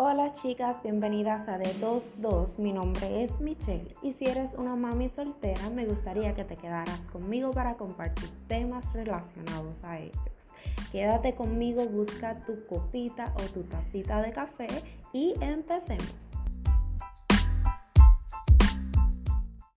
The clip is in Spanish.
Hola chicas, bienvenidas a D22. Mi nombre es Michelle y si eres una mami soltera me gustaría que te quedaras conmigo para compartir temas relacionados a ellos. Quédate conmigo, busca tu copita o tu tacita de café y empecemos.